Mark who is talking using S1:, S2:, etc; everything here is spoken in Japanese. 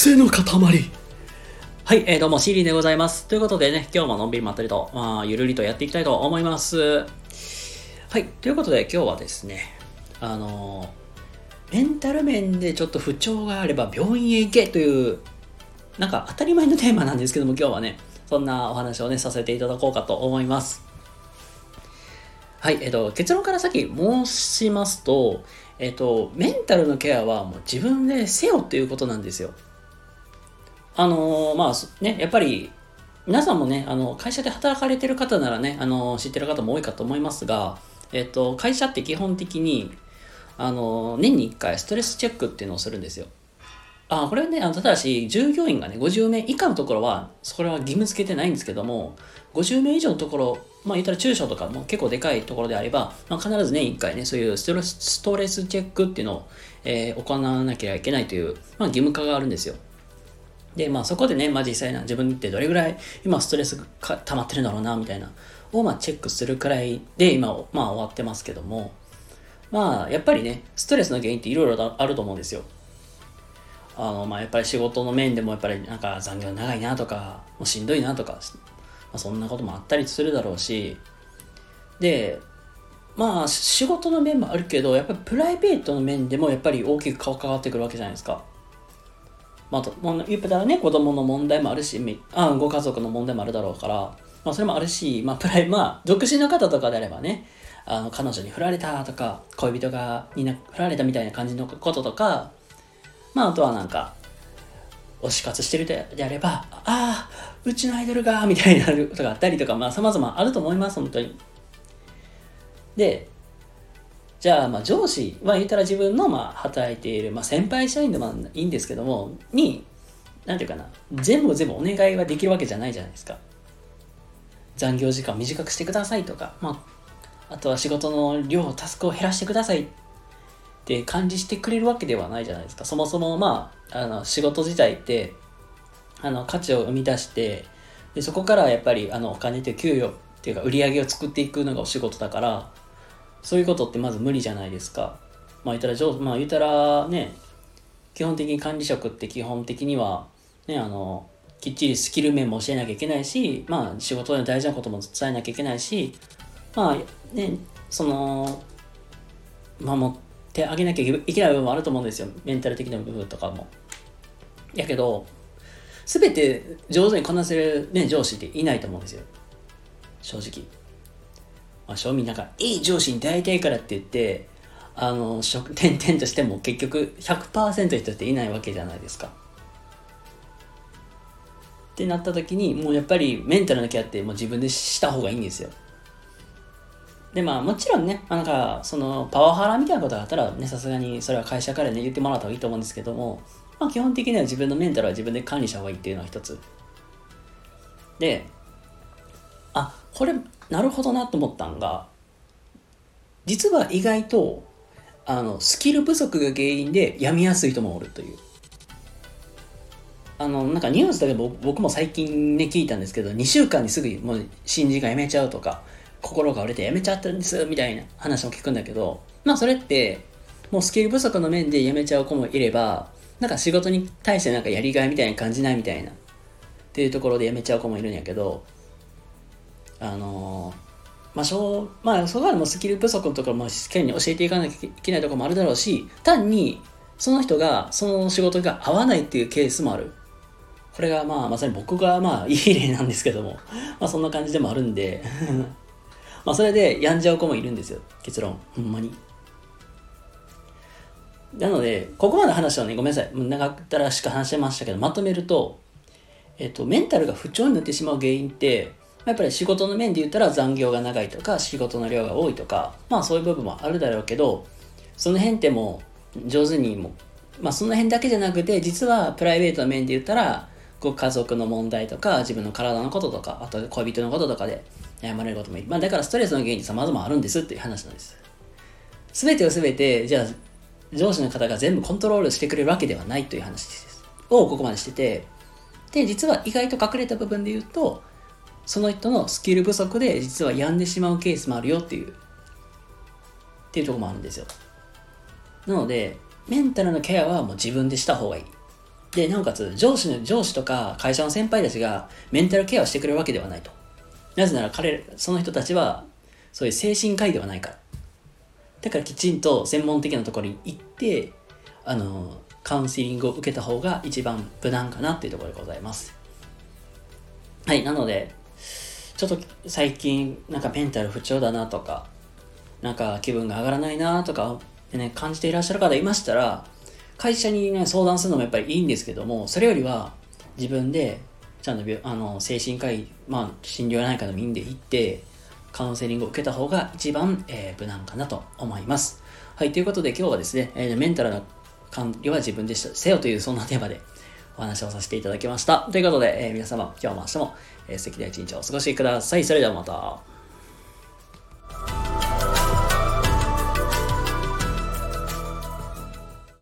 S1: 癖の塊はい、えー、どうも、シーリーでございます。ということでね、今日ものんびりまったりと、まあ、ゆるりとやっていきたいと思います。はい、ということで今日はですね、あのメンタル面でちょっと不調があれば病院へ行けという、なんか当たり前のテーマなんですけども、今日はね、そんなお話をね、させていただこうかと思います。はい、えっ、ー、と、結論から先申しますと、えっ、ー、と、メンタルのケアはもう自分でせよっていうことなんですよ。あのー、まあね、やっぱり皆さんもね、あの、会社で働かれてる方ならね、あの、知ってる方も多いかと思いますが、えっと、会社って基本的に、あの、年に1回ストレスチェックっていうのをするんですよ。あ、これはね、あのただし、従業員がね、50名以下のところは、それは義務付けてないんですけども、50名以上のところ、まあ言ったら中小とかも結構でかいところであれば、まあ、必ず年1回ね、そういうストレスストレスチェックっていうのを、えー、行わなきゃいけないという、まあ義務化があるんですよ。で、まあそこでね、まあ実際な自分ってどれぐらい今ストレスが溜まってるんだろうな、みたいな、をまあチェックするくらいで今、まあ終わってますけども、まあやっぱりね、ストレスの原因っていろいろあると思うんですよ。あの、まあやっぱり仕事の面でもやっぱりなんか残業長いなとか、もうしんどいなとか、まあ、そんなこともあったりするだろうし、で、まあ仕事の面もあるけど、やっぱりプライベートの面でもやっぱり大きく関わってくるわけじゃないですか。まあ、と言ったらね、子供の問題もあるし、あご家族の問題もあるだろうから、まあ、それもあるし、まあ、プライ、まあ、独身の方とかであればね、あの、彼女に振られたとか、恋人がにな振られたみたいな感じのこととか、まあ、あとはなんか、推し活してるであれば、ああ、うちのアイドルが、みたいなことがあったりとか、まあ、様々あると思います、本当に。で、じゃあ、まあ、上司は言ったら自分の、まあ、働いている、まあ、先輩社員でもいいんですけども、に、なんていうかな、全部全部お願いはできるわけじゃないじゃないですか。残業時間短くしてくださいとか、まあ、あとは仕事の量、タスクを減らしてくださいって感じしてくれるわけではないじゃないですか。そもそも、まあ、あの、仕事自体って、あの、価値を生み出して、でそこからやっぱり、あの、お金という給与っていうか、売り上げを作っていくのがお仕事だから、そういうことってまず無理じゃないですか。まあ言ったら上、まあ言ったらね、基本的に管理職って基本的には、ね、あの、きっちりスキル面も教えなきゃいけないし、まあ仕事で大事なことも伝えなきゃいけないし、まあね、その、守ってあげなきゃいけない部分もあると思うんですよ。メンタル的な部分とかも。やけど、すべて上手にこなせる、ね、上司っていないと思うんですよ。正直。まあ、正味なんか、いい上司に出会いたいからって言って、あの、職、転々としても結局100%人っていないわけじゃないですか。ってなった時に、もうやっぱりメンタルのケアってもう自分でした方がいいんですよ。で、まあもちろんね、なんか、そのパワハラみたいなことがあったらね、さすがにそれは会社からね、言ってもらった方がいいと思うんですけども、まあ基本的には自分のメンタルは自分で管理した方がいいっていうのは一つ。で、あ、これなるほどなと思ったんが、実は意外と、あの、スキル不足が原因で病みやすい人もおるという。あの、なんかニュースだけ僕も最近ね聞いたんですけど、2週間にすぐもう新人が辞めちゃうとか、心が折れて辞めちゃったんですみたいな話も聞くんだけど、まあそれって、もうスキル不足の面で辞めちゃう子もいれば、なんか仕事に対してなんかやりがいみたいな感じないみたいな、っていうところで辞めちゃう子もいるんやけど、あのまあ、しょうまあ、そこはもうスキル不足のところもしっかりに教えていかなきゃいけないところもあるだろうし、単にその人がその仕事が合わないっていうケースもある。これがまあまさに僕がまあいい例なんですけども、まあそんな感じでもあるんでまあそれで病んじゃう子もいるんですよ。結論。ほんまに。なので、ここまで話したのね、ごめんなさい。長ったらしか話してましたけど、まとめると、えっと、メンタルが不調になってしまう原因って、やっぱり仕事の面で言ったら残業が長いとか仕事の量が多いとかまあそういう部分もあるだろうけどその辺ってもう上手にもまあその辺だけじゃなくて実はプライベートの面で言ったらご家族の問題とか自分の体のこととかあと恋人のこととかで悩まれることもいい、まあ、だからストレスの原因って様々あるんですっていう話なんです。全てを全てじゃあ上司の方が全部コントロールしてくれるわけではないという話です。をここまでしてて。で実は意外と隠れた部分で言うとその人のスキル不足で実は病んでしまうケースもあるよっていう、っていうところもあるんですよ。なので、メンタルのケアはもう自分でした方がいい。で、なおかつ、上司の、上司とか会社の先輩たちがメンタルケアをしてくれるわけではないと。なぜなら彼、その人たちは、そういう精神科医ではないから。だからきちんと専門的なところに行って、あの、カウンセリングを受けた方が一番無難かなっていうところでございます。はい、なので、ちょっと最近なんかメンタル不調だなとか、なんか気分が上がらないなとか、ね、感じていらっしゃる方いましたら、会社にね、相談するのもやっぱりいいんですけども、それよりは自分で、ちゃんとあの精神科医、まあ、診療内科でもいいんで行って、カウンセリングを受けた方が一番、えー、無難かなと思います。はい、ということで今日はですね、えー、メンタルの管理は自分でせよというそんなテーマでお話をさせていただきました。ということで、え、皆様、今日も明日も、えー、素敵な一日をお過ごしください。それではまた。